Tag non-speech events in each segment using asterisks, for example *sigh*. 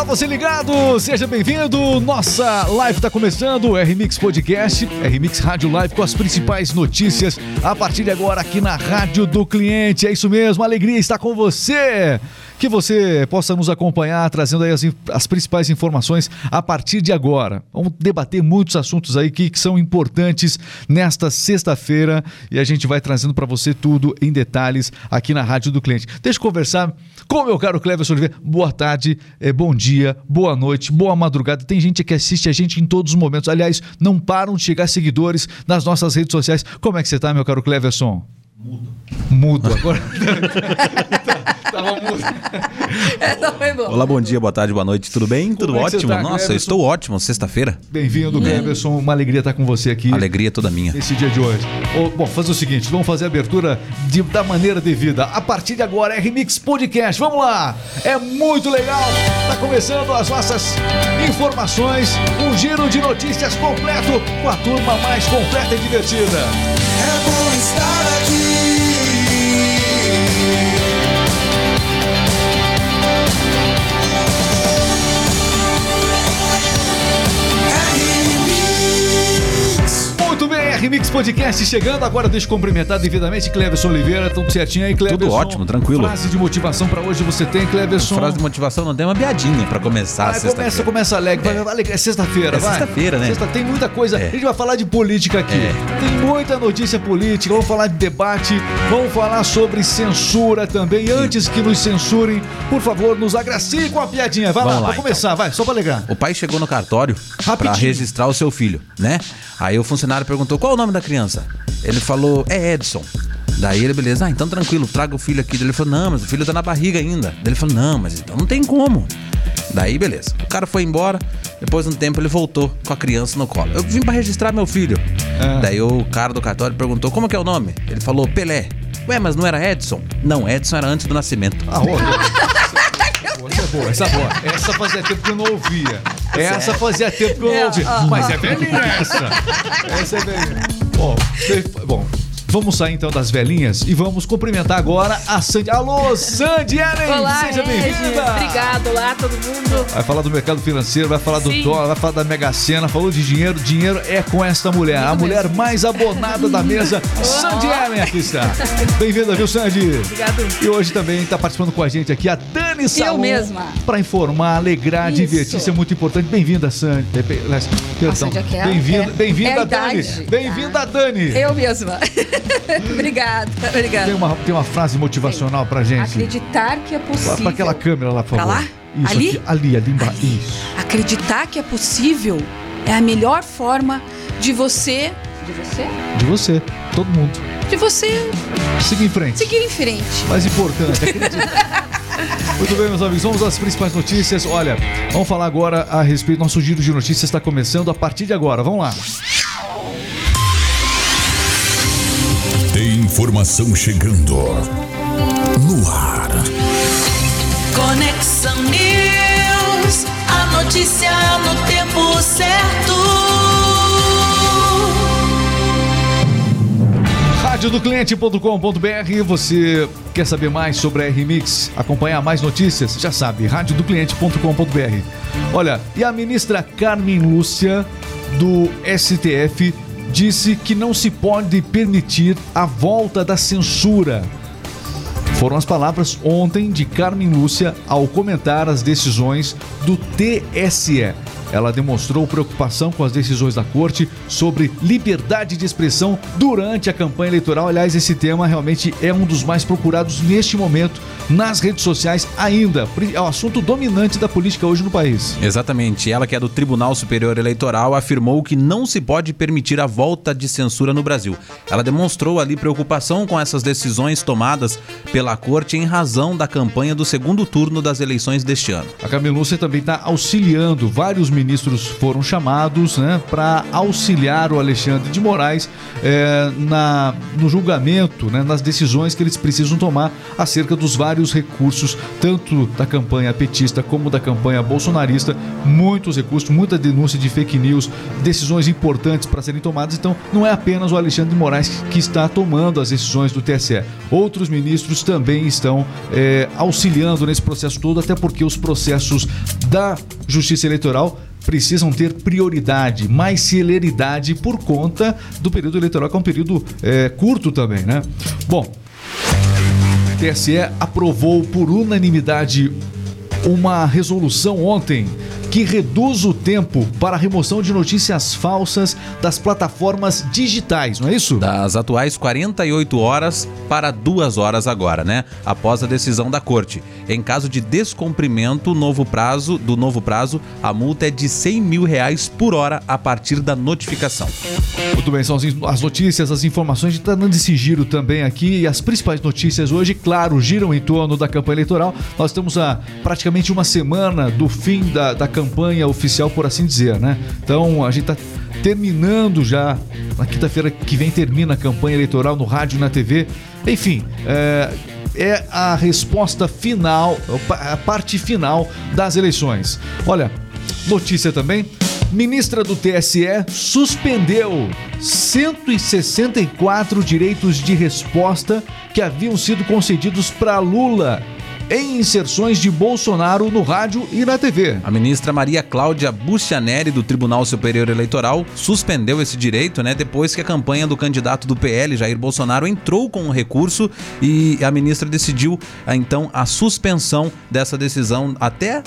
Olá, você ligado, seja bem-vindo. Nossa live está começando, RMix Podcast, RMix Rádio Live com as principais notícias a partir de agora aqui na Rádio do Cliente. É isso mesmo, alegria estar com você que você possa nos acompanhar trazendo aí as, as, principais informações a partir de agora. Vamos debater muitos assuntos aí que, que são importantes nesta sexta-feira e a gente vai trazendo para você tudo em detalhes aqui na Rádio do Cliente. Deixa eu conversar com o meu caro Cleverson Oliveira. Boa tarde, é, bom dia, boa noite, boa madrugada. Tem gente que assiste a gente em todos os momentos. Aliás, não param de chegar seguidores nas nossas redes sociais. Como é que você está, meu caro Cleverson? Mudo. Mudo agora. *laughs* *laughs* Tava. *laughs* Essa foi boa. Olá, bom dia, boa tarde, boa noite. Tudo bem? Como Tudo é ótimo? Tá, Nossa, eu estou ótimo. Sexta-feira. Bem-vindo. Cleverson. Uma alegria estar com você aqui. Alegria toda minha. Nesse dia de hoje. Oh, bom, fazer o seguinte: vamos fazer a abertura de, da maneira devida. A partir de agora, é Remix Podcast. Vamos lá! É muito legal. Está começando as nossas informações. Um giro de notícias completo com a turma mais completa e divertida. É bom estar aqui. Remix Podcast chegando. Agora deixa eu cumprimentar devidamente Cleverson Oliveira. Tudo certinho aí, Cleverson? Tudo ótimo, tranquilo. Frase de motivação para hoje você tem, Cleverson? Frase de motivação não tem uma piadinha para começar ah, Começa, começa alegre. É, vai, é sexta-feira, é vai. sexta-feira, né? Sexta, tem muita coisa. É. A gente vai falar de política aqui. É. Tem muita notícia política. Vamos falar de debate. Vamos falar sobre censura também. E antes que nos censurem, por favor, nos agraciem com a piadinha. Vai Vamos lá, lá começar, então. vai, só para alegrar. O pai chegou no cartório para registrar o seu filho, né? Aí o funcionário perguntou: qual o nome da criança? Ele falou: é Edson. Daí ele, beleza, ah, então tranquilo, traga o filho aqui. Daí ele falou: não, mas o filho tá na barriga ainda. Daí ele falou: não, mas então não tem como. Daí, beleza. O cara foi embora. Depois de um tempo, ele voltou com a criança no colo. Eu vim para registrar meu filho. É. Daí o cara do cartório perguntou: como que é o nome? Ele falou: Pelé. Ué, mas não era Edson? Não, Edson era antes do nascimento. Ah, *laughs* essa é boa, essa é boa. Essa fazia tempo que eu não ouvia. Essa fazia tempo que eu não ouvia. Mas é velhinha essa. Essa é velhinha. Bom, bom, Vamos sair então das velhinhas e vamos cumprimentar agora a Sandy. Alô, Sandy Ellen! Olá, seja bem-vinda! Obrigado, olá todo mundo. Vai falar do mercado financeiro, vai falar do Sim. dólar, vai falar da Mega Sena, falou de dinheiro. Dinheiro é com esta mulher, Muito a mesmo. mulher mais abonada da mesa, Sandy Ellen aqui está. Bem-vinda, viu, Sandy? Obrigado. E hoje também está participando com a gente aqui a Dani Salom. Eu mesma. Para informar, alegrar, Isso. divertir, isso é muito importante. Bem-vinda, Sandy. Perdão. É bem-vinda, é, bem-vinda, é Dani. Bem-vinda, Dani. Eu mesma. *laughs* obrigada, obrigada. Tem uma, tem uma frase motivacional pra gente. Acreditar que é possível. Pra aquela câmera lá, por favor. Pra lá? Isso, ali? Aqui, ali, ali embaixo. Isso. Acreditar que é possível é a melhor forma de você. De você? De você, todo mundo. De você. Seguir em frente. Seguir em frente. Mais importante, acreditar. *laughs* Muito bem, meus amigos, vamos às principais notícias. Olha, vamos falar agora a respeito. Nosso giro de notícias está começando a partir de agora. Vamos lá. informação chegando no ar. Conexão News, a notícia no tempo certo. Radiodocliente.com.br Você quer saber mais sobre a R-Mix? Acompanhar mais notícias? Já sabe, radiodocliente.com.br Olha, e a ministra Carmen Lúcia do STF disse que não se pode permitir a volta da censura. Foram as palavras ontem de Carmen Lúcia ao comentar as decisões do TSE. Ela demonstrou preocupação com as decisões da corte sobre liberdade de expressão durante a campanha eleitoral. Aliás, esse tema realmente é um dos mais procurados neste momento nas redes sociais ainda. É o assunto dominante da política hoje no país. Exatamente. Ela, que é do Tribunal Superior Eleitoral, afirmou que não se pode permitir a volta de censura no Brasil. Ela demonstrou ali preocupação com essas decisões tomadas pela corte em razão da campanha do segundo turno das eleições deste ano. A Camilúcia também está auxiliando vários ministros foram chamados né, para auxiliar o Alexandre de Moraes é, na, no julgamento, né, nas decisões que eles precisam tomar acerca dos vários recursos, tanto da campanha petista como da campanha bolsonarista. Muitos recursos, muita denúncia de fake news, decisões importantes para serem tomadas. Então, não é apenas o Alexandre de Moraes que está tomando as decisões do TSE. Outros ministros também estão é, auxiliando nesse processo todo, até porque os processos da Justiça Eleitoral precisam ter prioridade, mais celeridade por conta do período eleitoral, que é um período é, curto também, né? Bom, TSE aprovou por unanimidade uma resolução ontem que reduz o tempo para a remoção de notícias falsas das plataformas digitais, não é isso? Das atuais 48 horas para duas horas agora, né? Após a decisão da corte. Em caso de descumprimento novo prazo, do novo prazo, a multa é de 100 mil reais por hora a partir da notificação. Muito bem, são as notícias, as informações. A gente está dando esse giro também aqui. E as principais notícias hoje, claro, giram em torno da campanha eleitoral. Nós estamos a praticamente uma semana do fim da, da campanha oficial, por assim dizer, né? Então a gente está terminando já. Na quinta-feira que vem termina a campanha eleitoral no rádio e na TV. Enfim, é, é a resposta final, a parte final das eleições. Olha, notícia também. Ministra do TSE suspendeu 164 direitos de resposta que haviam sido concedidos para Lula em inserções de Bolsonaro no rádio e na TV. A ministra Maria Cláudia Buchaneri, do Tribunal Superior Eleitoral, suspendeu esse direito, né, depois que a campanha do candidato do PL, Jair Bolsonaro, entrou com um recurso e a ministra decidiu, ah, então, a suspensão dessa decisão até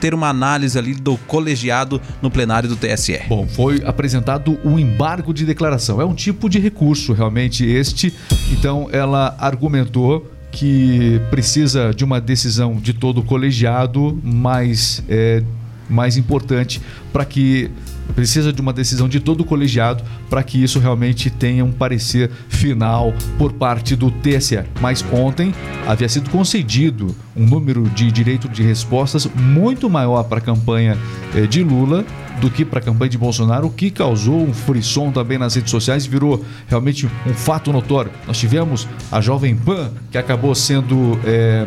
ter uma análise ali do colegiado no plenário do TSE. Bom, foi apresentado o um embargo de declaração. É um tipo de recurso, realmente, este. Então, ela argumentou que precisa de uma decisão de todo o colegiado mais, é, mais importante para que precisa de uma decisão de todo o colegiado para que isso realmente tenha um parecer final por parte do TSE. Mas ontem havia sido concedido um número de direito de respostas muito maior para a campanha eh, de Lula do que para a campanha de Bolsonaro, o que causou um frisson também nas redes sociais e virou realmente um fato notório. Nós tivemos a Jovem Pan, que acabou sendo. É,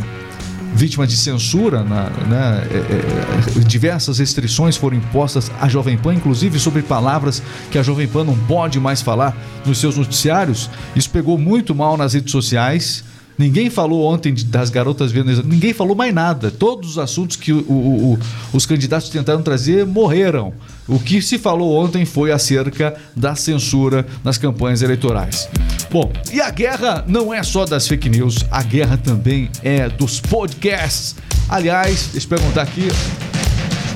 vítima de censura, na, né, é, é, diversas restrições foram impostas à Jovem Pan, inclusive sobre palavras que a Jovem Pan não pode mais falar nos seus noticiários. Isso pegou muito mal nas redes sociais. Ninguém falou ontem das garotas venezuelanas, ninguém falou mais nada. Todos os assuntos que o, o, o, os candidatos tentaram trazer morreram. O que se falou ontem foi acerca da censura nas campanhas eleitorais. Bom, e a guerra não é só das fake news, a guerra também é dos podcasts. Aliás, deixa eu perguntar aqui,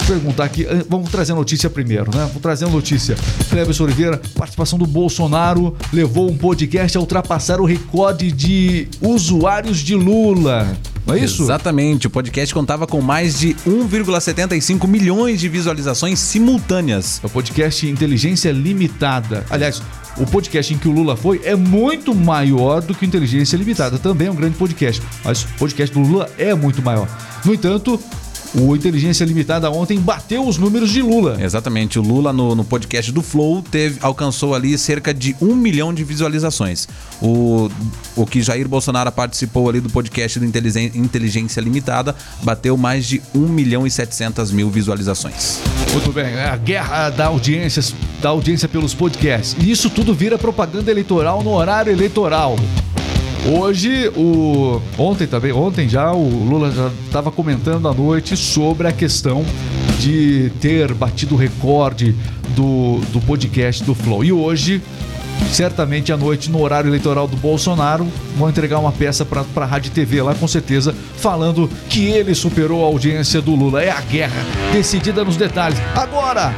perguntar aqui, eh, vamos trazer a notícia primeiro, né? Vamos trazer a notícia. Cleber Oliveira, participação do Bolsonaro levou um podcast a ultrapassar o recorde de usuários de Lula. Não é isso? Exatamente. O podcast contava com mais de 1,75 milhões de visualizações simultâneas. É o podcast Inteligência Limitada. Aliás, o podcast em que o Lula foi é muito maior do que o Inteligência Limitada. Também é um grande podcast, mas o podcast do Lula é muito maior. No entanto, o Inteligência Limitada ontem bateu os números de Lula. Exatamente. O Lula, no, no podcast do Flow, teve, alcançou ali cerca de um milhão de visualizações. O, o que Jair Bolsonaro participou ali do podcast do Inteligência Limitada bateu mais de 1 milhão e 700 mil visualizações. Muito bem. A guerra da audiência, da audiência pelos podcasts. E isso tudo vira propaganda eleitoral no horário eleitoral. Hoje, o ontem também, ontem já o Lula já estava comentando à noite sobre a questão de ter batido o recorde do, do podcast do Flow. E hoje, certamente à noite, no horário eleitoral do Bolsonaro, vão entregar uma peça para a Rádio TV lá, com certeza, falando que ele superou a audiência do Lula. É a guerra decidida nos detalhes. Agora,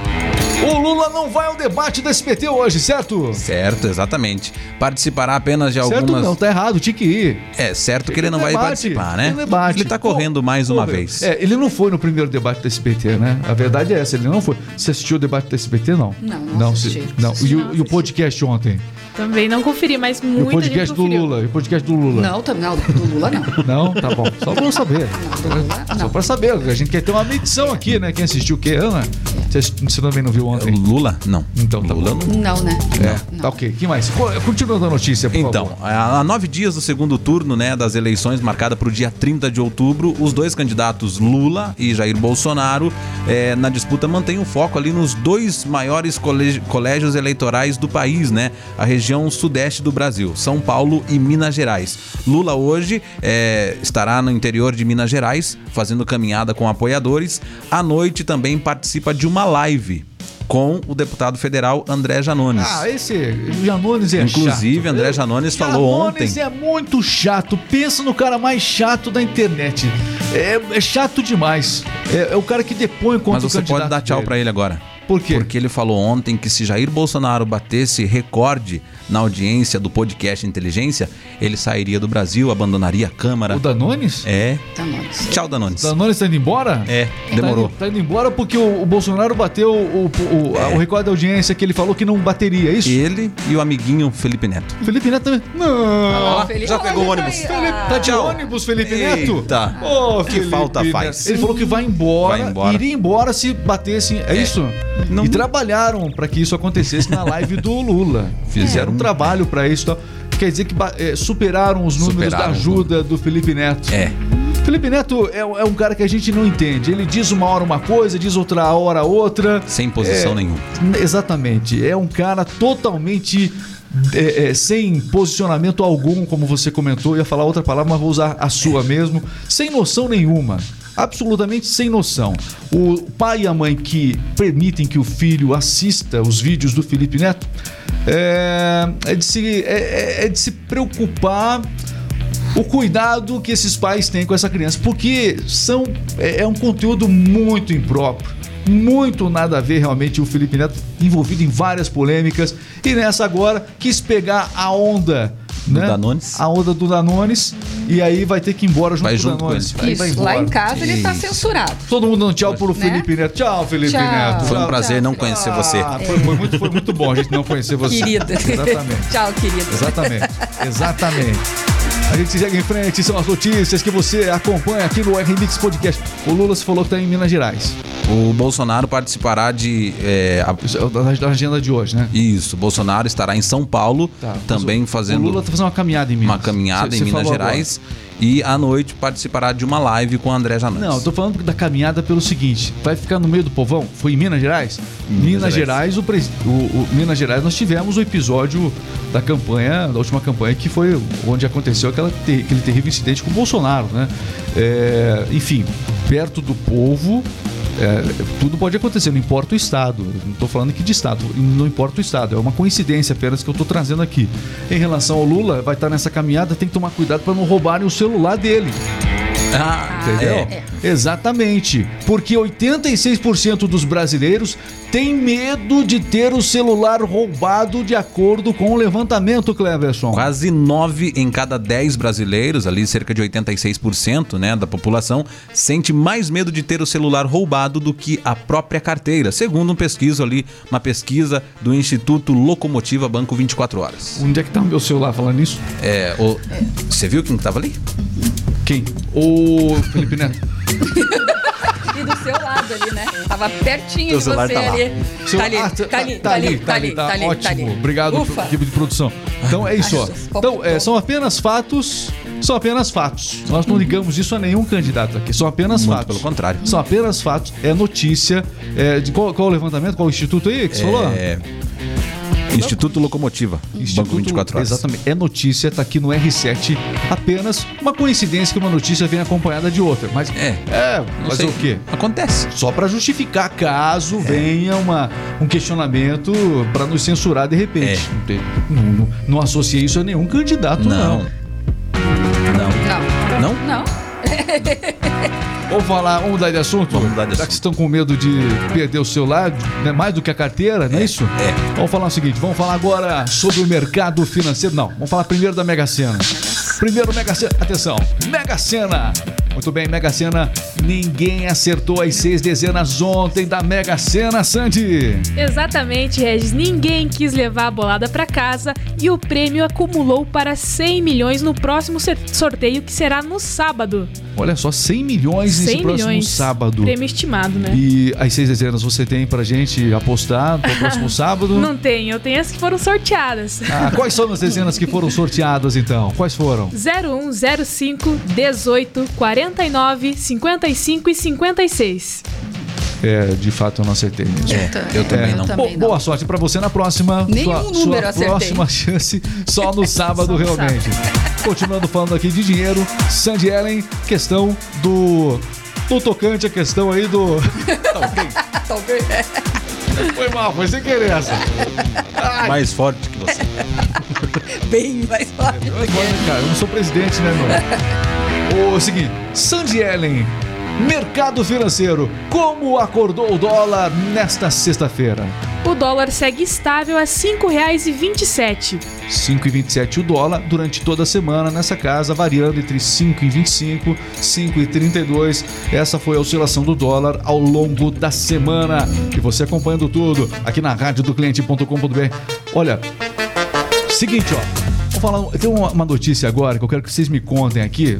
o Lula não vai ao debate do SBT hoje, certo? Certo, exatamente. Participará apenas de algumas. Certo, não, tá errado, tinha que ir. É, certo que ele não vai participar, né? Debate. Ele tá correndo mais uma vez. É, ele não foi no primeiro debate do SBT, né? A verdade é essa, ele não foi. Você assistiu o debate do SBT, não? Não, não, não assisti. Não, e, o, e o podcast ontem? Também não conferi, mas muito. O podcast do Lula. E o podcast do Lula. Não, não, do Lula não. *laughs* Não, tá bom. Só pra eu saber. Não, Lula, não. Só pra saber. A gente quer ter uma medição aqui, né? Quem assistiu o quê, Ana? Você, você também não viu ontem? Lula? Não. Então tá Lula bom. Não, né? É, não. tá ok. que mais? Continuando a notícia, por então, favor. há nove dias do segundo turno, né, das eleições, marcada para o dia 30 de outubro, os dois candidatos Lula e Jair Bolsonaro, é, na disputa, mantêm o foco ali nos dois maiores colégios eleitorais do país, né? a região sudeste do Brasil, São Paulo e Minas Gerais. Lula hoje é, estará no interior de Minas Gerais, fazendo caminhada com apoiadores. À noite também participa de uma live com o deputado federal André Janones. Ah, esse Janones é Inclusive, chato. André Janones falou ontem. Janones é muito chato. Pensa no cara mais chato da internet. É, é chato demais. É, é o cara que depõe contra Mas você pode dar tchau pra ele agora. Por quê? Porque ele falou ontem que se Jair Bolsonaro batesse recorde na audiência do podcast Inteligência, ele sairia do Brasil, abandonaria a Câmara. O Danones? É. Danones. Tchau, Danones. O Danones tá indo embora? É, Tá demorou. indo, tá indo embora porque o, o Bolsonaro bateu o, o, É. o recorde da audiência que ele falou que não bateria, é isso? Ele e o amiguinho Felipe Neto. Felipe Neto também. Não! Ó, já pegou o ônibus. Felipe, tá de Tchau. ônibus, Felipe Neto? Eita. Ô, Que Felipe falta Neto. faz. Ele falou que vai embora, Vai embora. iria embora se batesse. É, isso? Não- E trabalharam pra que isso acontecesse na live do Lula. *laughs* Fizeram um trabalho pra isso. Quer dizer que é, superaram os números Superaram da ajuda do Felipe Neto. É. Felipe Neto é, é um cara que a gente não entende. Ele diz uma hora uma coisa, diz outra hora outra. Sem posição É, nenhuma. Exatamente. É um cara totalmente é, é, sem posicionamento algum, como você comentou. Eu ia falar outra palavra, mas vou usar a sua mesmo. Sem noção nenhuma. Absolutamente sem noção. O pai e a mãe que permitem que o filho assista os vídeos do Felipe Neto é, é de, se, é- é- é de se preocupar o cuidado que esses pais têm com essa criança, porque são é, é um conteúdo muito impróprio, muito nada a ver realmente o Felipe Neto envolvido em várias polêmicas e nessa agora quis pegar a onda Do né? Danones. a onda do Danones e aí vai ter que ir embora junto Vai com o junto com Danones. ele. Aí Isso, vai lá embora. em casa ele tá Isso. censurado. Todo mundo dando tchau pro Né? Felipe Neto. Tchau, Felipe Tchau. Neto. Foi um Tchau. prazer não conhecer você. Ah, foi, foi muito, foi muito bom a gente não conhecer você. Querida. *laughs* Exatamente. Tchau, querida. Exatamente, exatamente. A gente segue em frente, são as notícias que você acompanha aqui no RMix Podcast. O Lula se falou que está em Minas Gerais. O Bolsonaro participará de. é, a- é da, da agenda de hoje, né? Isso, Bolsonaro estará em São Paulo, Tá, também o- fazendo O Lula está fazendo uma caminhada em Minas. uma caminhada Cê- em cê Minas Gerais e à noite participará de uma live com o André Janones. Não, eu tô falando da caminhada pelo seguinte: vai ficar no meio do povão? Foi em Minas Gerais? Minas Minas, Gerais. Gerais, o, pres- o- o- Minas Gerais, nós tivemos o episódio da campanha, da última campanha, que foi onde aconteceu aquela ter- aquele terrível incidente com o Bolsonaro, né? É, enfim, perto do povo. É, tudo pode acontecer, não importa o estado. Não estou falando aqui de estado, não importa o estado. É uma coincidência apenas que eu estou trazendo aqui. Em relação ao Lula, vai estar nessa caminhada, tem que tomar cuidado para não roubarem o celular dele. Ah, Entendeu? é. Exatamente. Porque 86% dos brasileiros têm medo de ter o celular roubado de acordo com o levantamento, Cleverson. Quase 9 em cada 10 brasileiros, ali cerca de 86% né, da população, sente mais medo de ter o celular roubado do que a própria carteira, segundo um pesquiso ali, uma pesquisa do Instituto Locomotiva Banco 24 Horas. Onde é que tá o meu celular falando isso? É, o- Você viu quem que tava ali? Quem? O Felipe Neto. *laughs* E do seu lado ali, né? Tava pertinho Teu de você tá ali. Seu- Tá ali, Ah, tá ali, tá ali, tá ali, tá ali. Ótimo. tá ali. Obrigado, Ufa. equipe de produção. Então é isso, ó. Então, é, são apenas fatos. São apenas fatos. Nós não ligamos isso a nenhum candidato aqui. São apenas Muito fatos. pelo contrário. São apenas fatos. É notícia. É, de qual, qual o levantamento? Qual o instituto aí que você falou? É, Instituto Locomotiva, Banco 24 Horas. Exatamente. É notícia, tá aqui no R7. Apenas uma coincidência que uma notícia vem acompanhada de outra. Mas É. é fazer sei. o quê? Acontece. Só para justificar caso É. venha uma, um questionamento para nos censurar de repente. É. Não, não, não associei isso a nenhum candidato, não. Não. Não. Não. Não? Não. *laughs* Vamos falar, vamos mudar de assunto? Vamos mudar de Já que estão com medo de perder o celular, né, mais do que a carteira, não é isso? é. Vamos falar o seguinte, vamos falar agora sobre o mercado financeiro. Não, vamos falar primeiro da Mega Sena. Primeiro Mega Sena, atenção, Mega Sena. Muito bem, Mega Sena, ninguém acertou as seis dezenas ontem da Mega Sena, Sandy. Exatamente, Regis. Ninguém quis levar a bolada pra casa e o prêmio acumulou para 100 milhões no próximo sorteio que será no sábado. Olha só, 100 milhões nesse 100 próximo milhões. sábado. Prêmio estimado, né? E as seis dezenas você tem pra gente apostar no próximo *laughs* sábado? Não tem, eu tenho as que foram sorteadas. Ah, quais são as dezenas que foram sorteadas então? Quais foram? 01, 05, 18, 49, 55 e 56. É, de fato eu não acertei mesmo. É, eu também É. não. também Bo- boa sorte pra você na próxima. Nenhum sua, número sua acertei. próxima chance só no *laughs* sábado, Só no realmente. Continuando falando aqui de dinheiro, Sandy Ellen, questão do. Do tocante, a questão aí do. *laughs* Talvez. Foi mal, foi sem querer essa. Ai, Mais forte que você. *laughs* Bem mais forte. eu, não- cara, eu não sou presidente, né, meu? O seguinte, Sandy Ellen, mercado financeiro, como acordou o dólar nesta sexta-feira? O dólar segue estável a R$ 5,27. 5,27 o dólar durante toda a semana nessa casa, variando entre 5,25 e 5,32. Essa foi a oscilação do dólar ao longo da semana. E você acompanhando tudo aqui na rádio do cliente.com.br. Olha, seguinte, ó. Vou falar, tem uma, uma notícia agora que eu quero que vocês me contem aqui.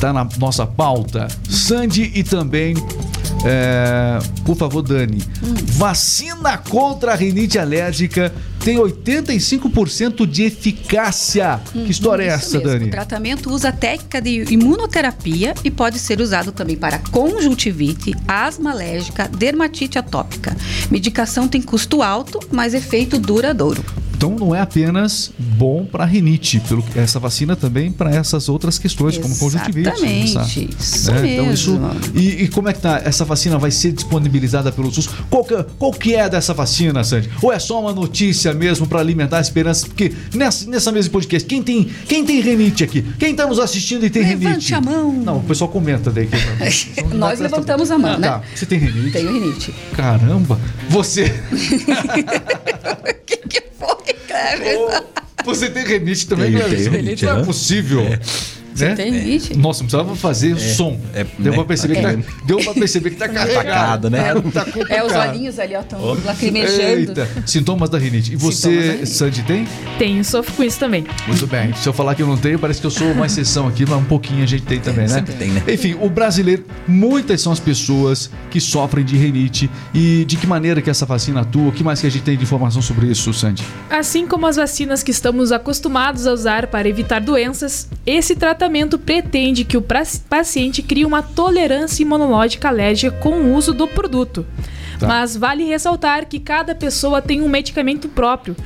Tá na nossa pauta. Sandy e também. é, por favor, Dani. Vacina contra a rinite alérgica tem 85% de eficácia. que história é essa, mesmo. Dani? O tratamento usa a técnica de imunoterapia e pode ser usado também para conjuntivite, asma alérgica, dermatite atópica. Medicação tem custo alto, mas efeito duradouro. Então não é apenas bom para rinite, pelo essa vacina também para essas outras questões como conjuntivite. Exatamente, isso Né? Então isso e, e como é que tá? Essa vacina vai ser disponibilizada pelo SUS? Qual que, qual que é dessa vacina, Sandy? Ou é só uma notícia mesmo para alimentar a esperança? Porque nessa, nessa mesa de podcast, quem tem quem tem rinite aqui? Quem tá nos assistindo e tem Levante rinite? a mão. Não, o pessoal comenta daí. Que, *laughs* Nós levantamos a mão, Ah, né? Tá. Você tem rinite? Tenho rinite. Caramba! Você *laughs* *laughs* que, foi, Cleber? você tem rinite também, Tenho, Cleber? tenho rinite, Não é possível. Né? tem rinite? Nossa, não precisava fazer som. é, deu, né? pra perceber que É. tá, deu pra perceber que tá *laughs* carregado. Atacado, né? Tá, tá. *laughs* É, os olhinhos ali, ó, estão lacrimejando. Eita, sintomas da rinite. E você, rinite. Sandy, tem? Tenho, sofro com isso também. Muito bem. Se eu falar que eu não tenho, parece que eu sou uma exceção aqui, mas um pouquinho a gente tem também, né? Sempre tem, né? Enfim, o brasileiro, muitas são as pessoas que sofrem de rinite. E de que maneira que essa vacina atua? O que mais que a gente tem de informação sobre isso, Sandy? Assim como as vacinas que estamos acostumados a usar para evitar doenças, esse tratamento pretende que o paciente crie uma tolerância imunológica alérgica com o uso do produto. Tá. Mas vale ressaltar que cada pessoa tem um medicamento próprio.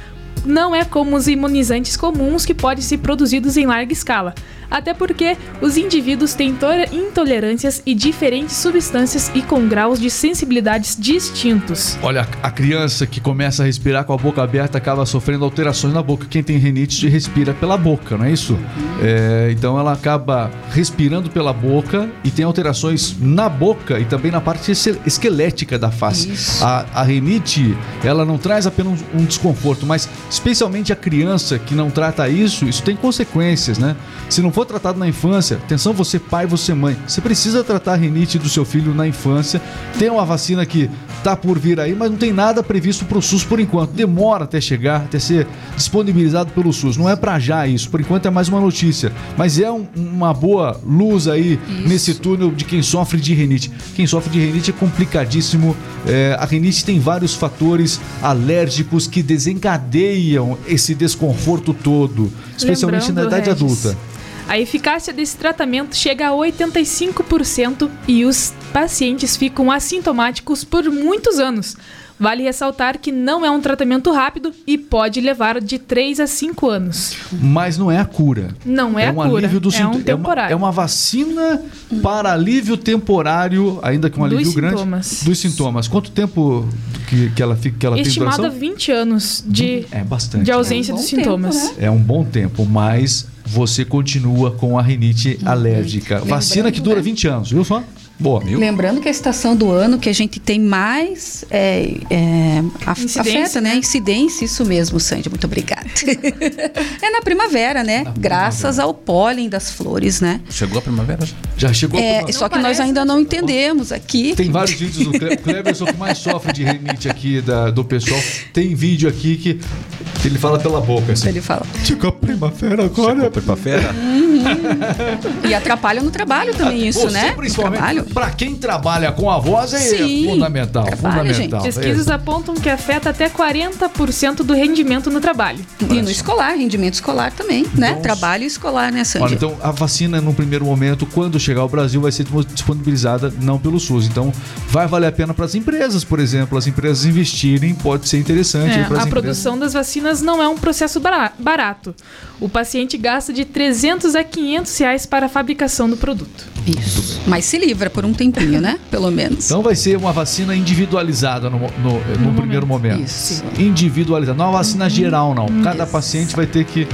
Não é como os imunizantes comuns que podem ser produzidos em larga escala. Até porque os indivíduos têm to- intolerâncias e diferentes substâncias e com graus de sensibilidades distintos. Olha, a criança que começa a respirar com a boca aberta acaba sofrendo alterações na boca. Quem tem rinite respira pela boca, não é isso? É, então ela acaba respirando pela boca e tem alterações na boca e também na parte esque- esquelética da face. A, a rinite, ela não traz apenas um, um desconforto, mas especialmente a criança que não trata isso, isso tem consequências, né? Se não for tratado na infância, atenção você pai, você mãe, você precisa tratar a rinite do seu filho na infância. Tem uma vacina que tá por vir aí, mas não tem nada previsto para o SUS por enquanto. Demora até chegar, até ser disponibilizado pelo SUS. Não é para já isso, por enquanto é mais uma notícia, mas é um- uma boa luz aí nesse túnel de quem sofre de rinite. Quem sofre de rinite é complicadíssimo. É, a rinite tem vários fatores alérgicos que desencadeiam esse desconforto todo, especialmente na Lembrando, idade Regis, adulta. A eficácia desse tratamento chega a 85% e os pacientes ficam assintomáticos por muitos anos. Vale ressaltar que não é um tratamento rápido e pode levar de 3 a 5 anos. Mas não é a cura. Não é, um a cura, alívio do é um temporário. É uma, é uma vacina para alívio temporário, ainda que um Dos alívio grande sintomas. dos sintomas. Quanto tempo que, que ela fica que ela tem Estimada duração? 20 anos de, É bastante. de ausência É um dos tempo, sintomas. né? É um bom tempo, mas você continua com a rinite alérgica. Vacina que dura né? 20 anos, viu só? Boa. Lembrando que a estação do ano que a gente tem mais é, é, af- Incidência, afeta, né? né? Incidência, isso mesmo, Sandy, muito obrigada. *laughs* é na primavera, né? Graças ao pólen das flores, né? Chegou a primavera já? Já chegou É, a- só que nós ainda não entendemos aqui. Tem vários vídeos do Cle- Cleberson que mais sofre de rinite aqui da- do pessoal. Tem vídeo aqui que ele fala pela boca assim. Ele fala. Chegou a primavera Chegou agora. a primavera? E atrapalha no trabalho também isso, Você, né? principalmente, para quem trabalha com a voz, é Sim, fundamental. fundamental. Pesquisas apontam que afeta até 40% do rendimento no trabalho. E no escolar, rendimento escolar também, né? Trabalho escolar, né, Sandy? Olha, então a vacina, no primeiro momento, quando chegar ao Brasil, vai ser disponibilizada não pelo SUS. Então, vai valer a pena para as empresas, por exemplo, as empresas investirem, pode ser interessante. É, a empresas. produção das vacinas não é um processo bara- barato. O paciente gasta de 300 a 500 reais para a fabricação do produto. Isso. Mas se livra por um tempinho, né? *laughs* Pelo menos. Então vai ser uma vacina individualizada no, no- no primeiro momento. Isso. Individualizada. Não é uma vacina geral, não. Cada paciente vai ter que.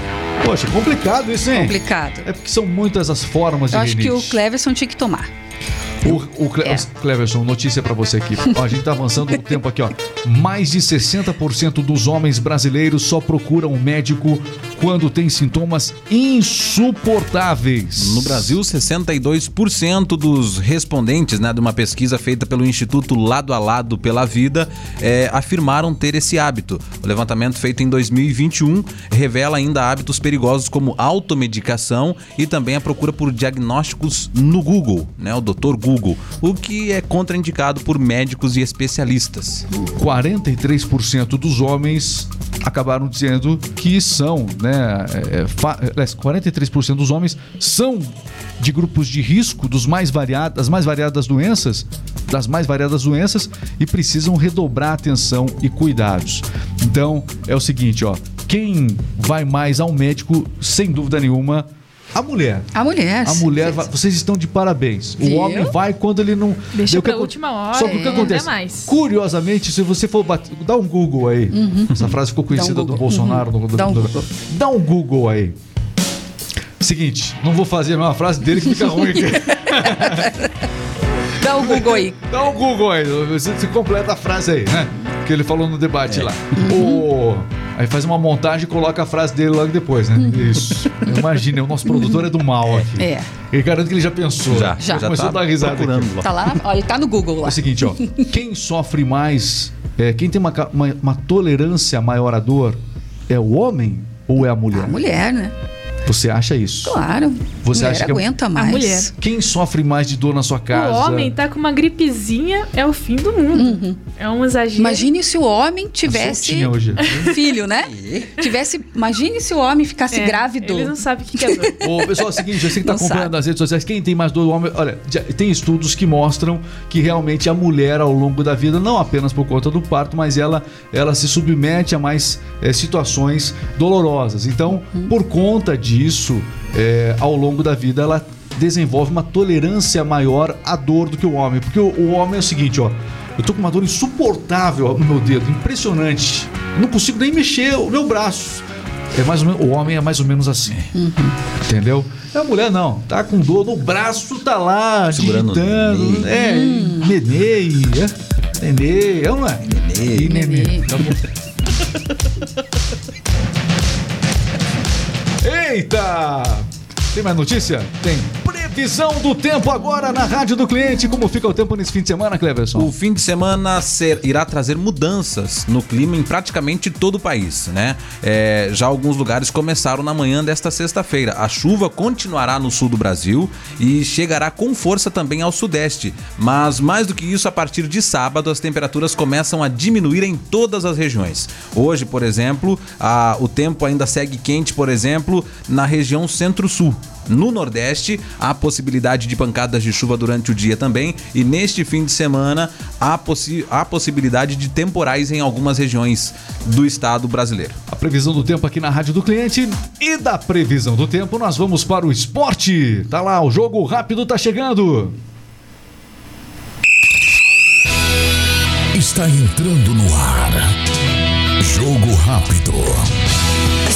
Poxa, complicado isso, hein? Complicado. É porque são muitas as formas de Eu acho que o rinite. Cleverson tinha que tomar. O, o Cle- É. Cleverson, notícia pra você aqui. Ó, a gente tá avançando no tempo aqui, ó. Mais de 60% dos homens brasileiros só procuram um médico quando tem sintomas insuportáveis. No Brasil, 62% dos respondentes né, de uma pesquisa feita pelo Instituto Lado a Lado pela Vida eh, afirmaram ter esse hábito. O levantamento feito em 2021 revela ainda hábitos perigosos como automedicação e também a procura por diagnósticos no Google, né, o Dr. Google, o que é contraindicado por médicos e especialistas. 43% dos homens acabaram dizendo que são, né? é, aliás, 43% dos homens são de grupos de risco dos mais variados, das mais variadas doenças, das mais variadas doenças e precisam redobrar atenção e cuidados. Então, é o seguinte, ó, quem vai mais ao médico, sem dúvida nenhuma, a mulher. A mulher. A mulher, vai- vocês estão de parabéns. O Viu? homem vai quando ele não. Deixa o que pra acon- última hora, Só que o que é, acontece? Curiosamente, se você for bater, dá um Google aí. Essa frase ficou conhecida um do. Bolsonaro. no- do- Dá um do- Google. Dá um Google aí. Seguinte, não vou fazer a mesma frase dele que fica ruim aqui. *laughs* Dá o Google aí. Dá um Google aí. Você, você completa a frase aí, né? Que ele falou no debate lá. Uhum. O- Aí faz uma montagem e coloca a frase dele logo depois, né? Isso. Imagina, o nosso produtor é do mal aqui. É. Ele garante que ele já pensou. Já, Já. já Começou tá a dar risada aqui. lá. Tá lá, na- ó, ele tá no Google É lá. o seguinte, ó. *laughs* Quem sofre mais, é, quem tem uma, uma, uma tolerância maior à dor, é o homem ou é a mulher? A mulher, né? Você acha isso? Claro. Você mulher acha que é- aguenta mais. mulher. Quem sofre mais de dor na sua casa? O homem tá com uma gripezinha, é o fim do mundo. É um exagero. Imagine se o homem tivesse hoje. filho, né? *laughs* Tivesse. Imagine se o homem ficasse É, grávido. Eles não sabem o que que é dor. *laughs* Ô, pessoal, é o seguinte, você que tá Não acompanhando sabe. nas redes sociais, quem tem mais dor do homem, olha, já- tem estudos que mostram que realmente a mulher ao longo da vida, não apenas por conta do parto, mas ela, ela se submete a mais eh, situações dolorosas. Então, Uhum. por conta disso, eh, ao longo da vida, ela desenvolve uma tolerância maior à dor do que o homem. Porque o, o homem é o seguinte, ó. Eu tô com uma dor insuportável no meu dedo, impressionante. Eu não consigo nem mexer o meu braço. É mais ou menos, o homem é mais ou menos assim. Entendeu? É a mulher não, tá com dor no braço, tá lá, Segurando o digitando. nenê. É, nenê, é, nenê, é ou não é? Nenê. E nenê. Nenê. Tá bom. *laughs* Eita! Tem mais notícia? Tem. Previsão do tempo agora na Rádio do Cliente. Como fica o tempo nesse fim de semana, Cleverson? O fim de semana ser- irá trazer mudanças no clima em praticamente todo o país, né? É, já alguns lugares começaram na manhã desta sexta-feira. A chuva continuará no sul do Brasil e chegará com força também ao sudeste. Mas mais do que isso, a partir de sábado, as temperaturas começam a diminuir em todas as regiões. Hoje, por exemplo, a- o tempo ainda segue quente, por exemplo, na região centro-sul. No Nordeste, há possibilidade de pancadas de chuva durante o dia também. E neste fim de semana, há, possi há possibilidade de temporais em algumas regiões do estado brasileiro. A previsão do tempo aqui na Rádio do Cliente. E da previsão do tempo, nós vamos para o esporte. Tá lá, o jogo rápido tá chegando. Está entrando no ar. Jogo rápido.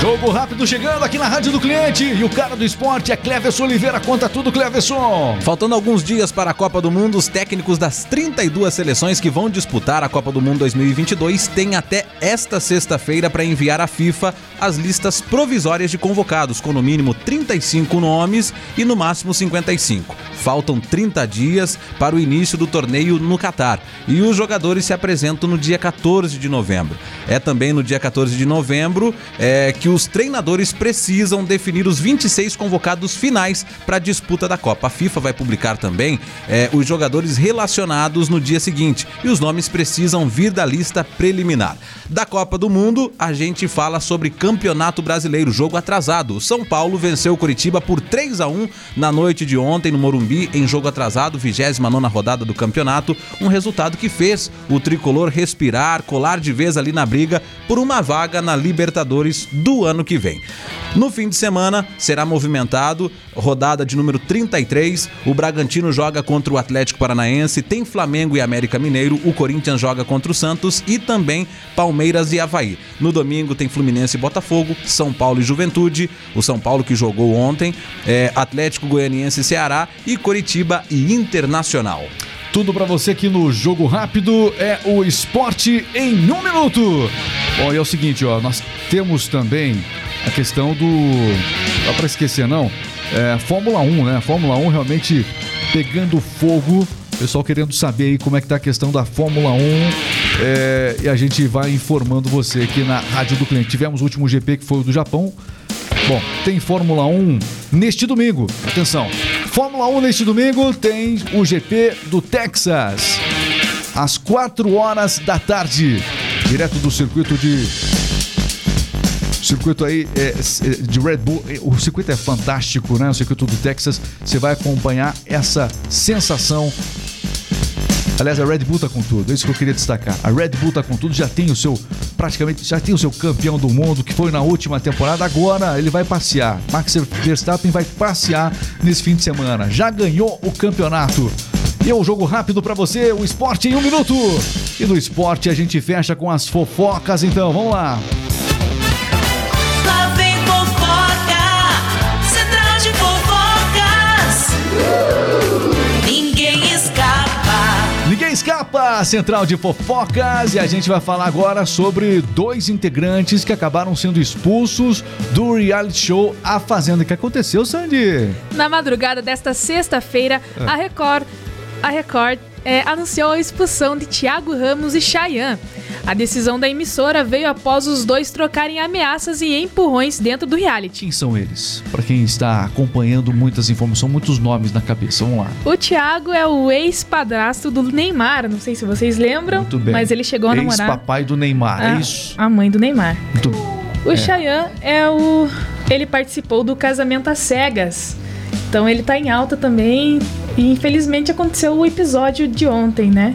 Jogo rápido chegando aqui na Rádio do Cliente. E o cara do esporte é Cleverson Oliveira. Conta tudo, Cleverson. Faltando alguns dias para a Copa do Mundo, os técnicos das 32 seleções que vão disputar a Copa do Mundo 2022 têm até esta sexta-feira para enviar à FIFA as listas provisórias de convocados, com no mínimo 35 nomes e no máximo 55. Faltam 30 dias para o início do torneio no Catar e os jogadores se apresentam no dia 14 de novembro. É também no dia 14 de novembro é, que os treinadores precisam definir os 26 convocados finais para a disputa da Copa. A FIFA vai publicar também é, os jogadores relacionados no dia seguinte e os nomes precisam vir da lista preliminar. Da Copa do Mundo, a gente fala sobre Campeonato Brasileiro, jogo atrasado. São Paulo venceu o Curitiba por 3 a 1 na noite de ontem no Morumbi, em jogo atrasado, 29 rodada do campeonato. Um resultado que fez o tricolor respirar, colar de vez ali na briga por uma vaga na Libertadores do ano que vem. No fim de semana será movimentado, rodada de número 33. O Bragantino joga contra o Atlético Paranaense, tem Flamengo e América Mineiro, o Corinthians joga contra o Santos e também Palmeiras e Havaí. No domingo tem Fluminense e Botafogo, São Paulo e Juventude, o São Paulo que jogou ontem, é, Atlético Goianiense e Ceará e Coritiba e Internacional. Tudo para você aqui no Jogo Rápido é o esporte em um minuto. E é o seguinte, ó, nós temos também a questão do. Não para esquecer, não. É, Fórmula 1, né? Fórmula 1 realmente pegando fogo. Pessoal querendo saber aí como é que tá a questão da Fórmula 1. É, e a gente vai informando você aqui na Rádio do Cliente. Tivemos o último GP que foi o do Japão. Bom, tem Fórmula 1 neste domingo. Atenção. Fórmula 1 neste domingo tem o GP do Texas. Às 4 horas da tarde. Direto do circuito de circuito aí é, é, de Red Bull, é, o circuito é fantástico, né? O circuito do Texas. Você vai acompanhar essa sensação. Aliás, a Red Bull tá com tudo, é isso que eu queria destacar. A Red Bull tá com tudo, já tem o seu, praticamente, já tem o seu campeão do mundo, que foi na última temporada, agora ele vai passear. Max Verstappen vai passear nesse fim de semana. Já ganhou o campeonato. E é um jogo rápido para você, o esporte em um minuto. E no esporte a gente fecha com as fofocas, então, vamos lá. Escapa, Central de Fofocas, e a gente vai falar agora sobre dois integrantes que acabaram sendo expulsos do reality show A Fazenda. O que aconteceu, Sandy? Na madrugada desta sexta-feira, é. a Record, a Record é, anunciou a expulsão de Thiago Ramos e Chayanne. A decisão da emissora veio após os dois trocarem ameaças e empurrões dentro do reality. Quem são eles? Para quem está acompanhando muitas informações, são muitos nomes na cabeça. Vamos lá. O Thiago é o ex-padrasto do Neymar, não sei se vocês lembram, Muito bem. mas ele chegou a namorar. Ex-papai do Neymar, a, é isso? A mãe do Neymar. Muito... O é. Chayanne é o ele participou do casamento às cegas. Então ele tá em alta também. E infelizmente aconteceu o episódio de ontem, né?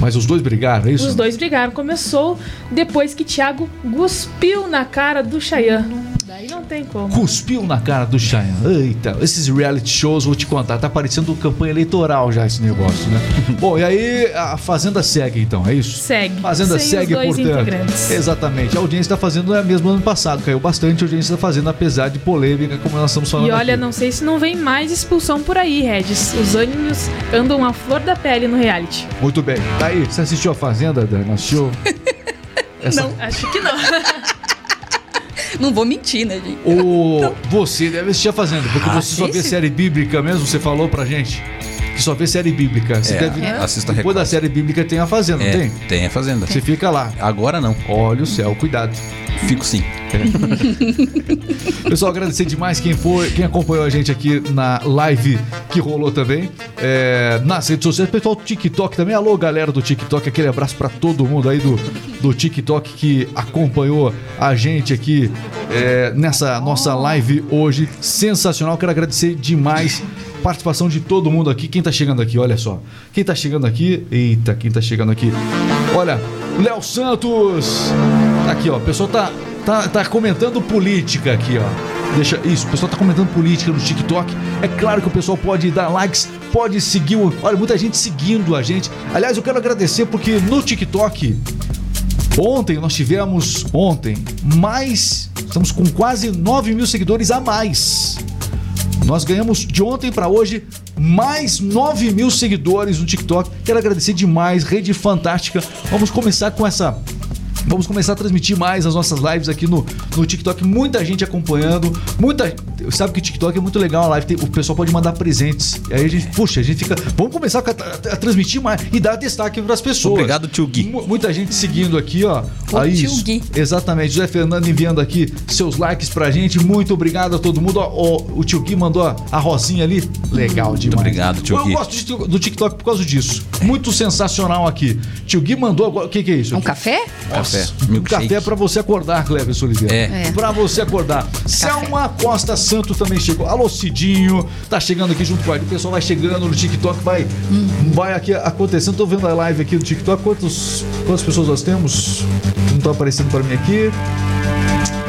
Mas os dois brigaram, é isso? Os dois brigaram. Começou depois que Thiago cuspiu na cara do Chayanne. Daí não tem como. Cuspiu na cara do Chayanne. Eita, esses reality shows, vou te contar, tá parecendo campanha eleitoral já esse negócio, né? *laughs* Bom, e aí a Fazenda segue então, é isso? Segue. Fazenda Sem segue, portanto. Integrantes. Exatamente. A audiência tá fazendo é mesmo ano passado, caiu bastante a audiência tá fazendo, apesar de polêmica, como nós estamos falando. E olha, aqui. não sei se não vem mais expulsão por aí, Regis. Os ânimos andam a flor da pele no reality. Muito bem. Tá aí, você assistiu a Fazenda, Dan? Assistiu? *laughs* Essa... Não, acho que não. *laughs* Não vou mentir, né, gente? O... Então... Você deve assistir a Fazenda, porque ah, você só vê série bíblica mesmo, você falou pra gente. Que só vê série bíblica. Você é, deve... é. Assista Depois da série bíblica tem a Fazenda, é, não tem? Tem a Fazenda. Você fica lá. Agora não. Olha o céu, cuidado. Fico sim. É. *laughs* Pessoal, agradecer demais quem foi, quem acompanhou a gente aqui na live que rolou também. É, nas redes sociais, pessoal do TikTok também. Alô, galera do TikTok, aquele abraço para todo mundo aí do, do TikTok que acompanhou a gente aqui é, nessa nossa live hoje. Sensacional, quero agradecer demais participação de todo mundo aqui. Quem tá chegando aqui, olha só. Quem tá chegando aqui? Eita, quem tá chegando aqui? Olha, Léo Santos. Tá aqui, ó. O pessoal tá, tá, tá comentando política aqui, ó. Deixa isso, o pessoal tá comentando política no TikTok. É claro que o pessoal pode dar likes, pode seguir. Olha, muita gente seguindo a gente. Aliás, eu quero agradecer porque no TikTok Ontem nós tivemos, ontem, mais. Estamos com quase 9 mil seguidores a mais. Nós ganhamos de ontem para hoje mais 9 mil seguidores no TikTok. Quero agradecer demais, rede fantástica. Vamos começar com essa Vamos começar a transmitir mais as nossas lives aqui no, no TikTok. Muita gente acompanhando. Muita. Sabe que o TikTok é muito legal a live. Tem, o pessoal pode mandar presentes. Aí a gente, puxa, a gente fica. Vamos começar a, a, a transmitir mais e dar destaque para as pessoas. Obrigado, tio Gui. M muita gente seguindo aqui, ó. O Aí, tio Gui. Exatamente. José Fernando enviando aqui seus likes pra gente. Muito obrigado a todo mundo. Ó, ó, o tio Gui mandou a, a rosinha ali. Legal demais. obrigado, tio Eu Gui. gosto de- do TikTok por causa disso. Muito sensacional aqui. Tio Gui mandou agora. O que, que é isso? Um café? Nossa, Café, um café pra você acordar, Cleber Oliveira. É. É. Pra você acordar. Selma Costa Santo também chegou. Alô, Cidinho. Tá chegando aqui junto com a gente. O pessoal vai chegando no TikTok, vai, vai aqui acontecendo. Tô vendo a live aqui do TikTok. Quantos, quantas pessoas nós temos? Não tá aparecendo pra mim aqui.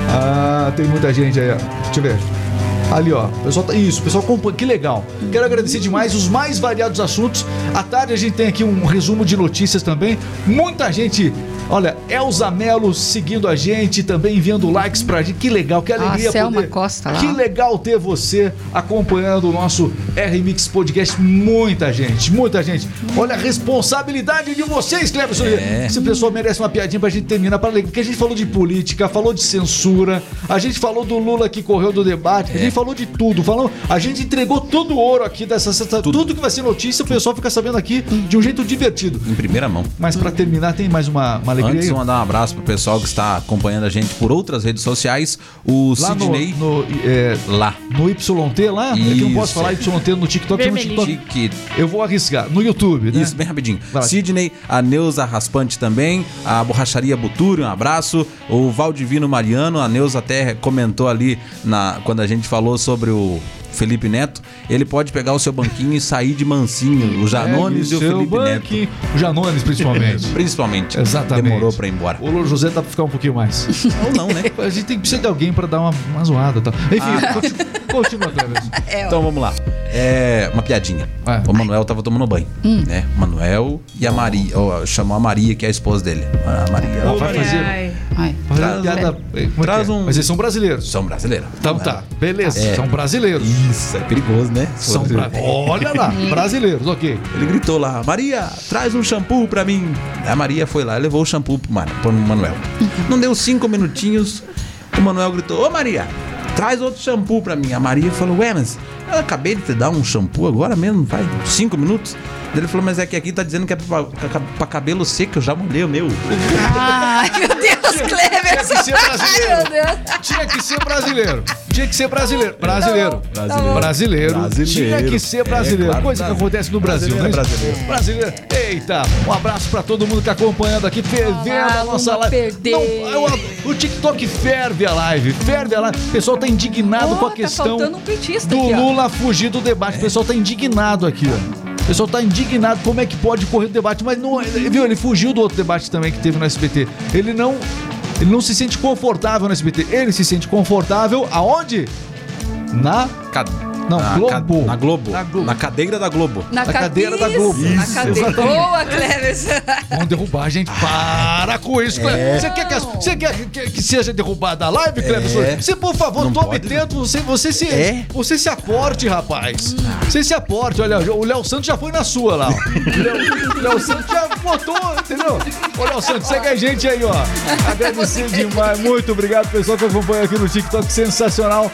Ah, tem muita gente aí, ó. Deixa eu ver. Ali, ó. Pessoal tá. Isso, pessoal acompanha. Que legal. Quero agradecer demais os mais variados assuntos. À tarde a gente tem aqui um resumo de notícias também. Muita gente. Olha, Elza Melo seguindo a gente, também enviando likes pra gente. Que legal, que alegria Selma poder. Costa lá. Que legal ter você acompanhando o nosso R-Mix Podcast. Muita gente, muita gente. Olha a responsabilidade de vocês, Cleber Oliveira. É. Esse pessoal merece uma piadinha pra gente terminar. Pra... Porque a gente falou de política, falou de censura, a gente falou do Lula que correu do debate, a gente falou de tudo. Falou... A gente entregou todo o ouro aqui dessa sexta. Tudo. que vai ser notícia, o pessoal fica sabendo aqui de um jeito divertido. Em primeira mão. Mas pra terminar, tem mais uma, uma alegria Antes, mandar um abraço pro pessoal que está acompanhando a gente por outras redes sociais. O Lá no, Sidney. no, é, Lá. no YT lá, é que eu não posso falar YT no TikTok, no. TikTok. Que Eu vou arriscar. No YouTube, né? Isso, bem rapidinho. Vai. Sidney, a Neuza Raspante também, a Borracharia Buturi, um abraço. O Valdivino Mariano, a Neuza até comentou ali na, quando a gente falou sobre o Felipe Neto. Ele pode pegar o seu banquinho e sair de mansinho. O Janones e o Felipe Neto. banquinho. O Janones, principalmente. *laughs* Principalmente. Exatamente. Demorou pra ir embora. O Louro José dá pra ficar um pouquinho mais. *laughs* Ou não, né? *laughs* A gente tem que precisar de alguém pra dar uma, uma zoada. Tá? Enfim, continua, continua Cleber. Então vamos lá. É uma piadinha. Vai. O Manuel tava tomando banho, né? O Manuel e a Maria, ó, chamou a Maria, que é a esposa dele. A Maria. Ô, vai fazer. Ai. Traz- piada. É traz é? um- Mas eles são brasileiros. São brasileiros. Então tá, beleza. É. São brasileiros. Isso, é perigoso, né? São bra... Olha lá, *laughs* brasileiros, ok. Ele gritou lá, Maria, traz um shampoo pra mim. A Maria foi lá levou o shampoo pro, Mano, pro Manuel. Não deu cinco minutinhos, o Manuel gritou, ô Maria, traz outro shampoo pra mim. A Maria falou, ué, mas eu acabei de te dar um shampoo agora mesmo, faz cinco minutos. Ele falou, mas é que aqui tá dizendo que é pra, pra- pra cabelo seco, eu já molhei o meu. Ai, meu Deus, Cleber. Tinha que ser brasileiro. Ai, meu Deus. Tinha que ser brasileiro. Tinha que ser brasileiro. Brasileiro. Tá bom, tá. Brasileiro. Brasileiro. Tinha que ser brasileiro. É, claro, Coisa que brasileiro. acontece no Brasil, Brasileiro né? é brasileiro. Brasileiro. Eita, um abraço pra todo mundo que tá acompanhando aqui, fervendo a Ah, nossa vamos live. perder. Não, eu- o TikTok ferve a live. Ferve a live. O pessoal tá indignado Oh, com a tá questão um do aqui. Lula fugir do debate. O pessoal tá indignado aqui, ó. O pessoal tá indignado como é que pode correr o debate, mas não, viu, ele fugiu do outro debate também que teve no SBT. Ele não ele não se sente confortável no SBT. Ele se sente confortável aonde? Na Ca- Não, na, Globo. ca- na Globo. Na Globo. Na cadeira da Globo. Na, Na cadeira cadeira da Globo. Na Isso, cadeira. exatamente. Boa, Cleber. Vão derrubar a gente. Para com isso, Cleber. Você quer, que, as- você quer que, que seja derrubada a live, Cleber? É. Você, por favor, Não tome pode, tento. Você, você, se, É. você se aporte, rapaz. Você se aporte. Olha, o Léo Santos já foi na sua lá. ó. O Léo- O Léo Santos já botou, entendeu? Ô, Léo Santos, segue a gente aí, ó. Agradecer demais. Muito obrigado, pessoal, que acompanha aqui no TikTok. Sensacional.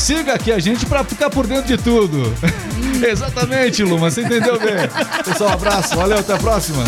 Siga aqui a gente pra ficar por dentro de tudo. *laughs* Exatamente, Luma. Você entendeu bem. Pessoal, um abraço. Valeu, até a próxima.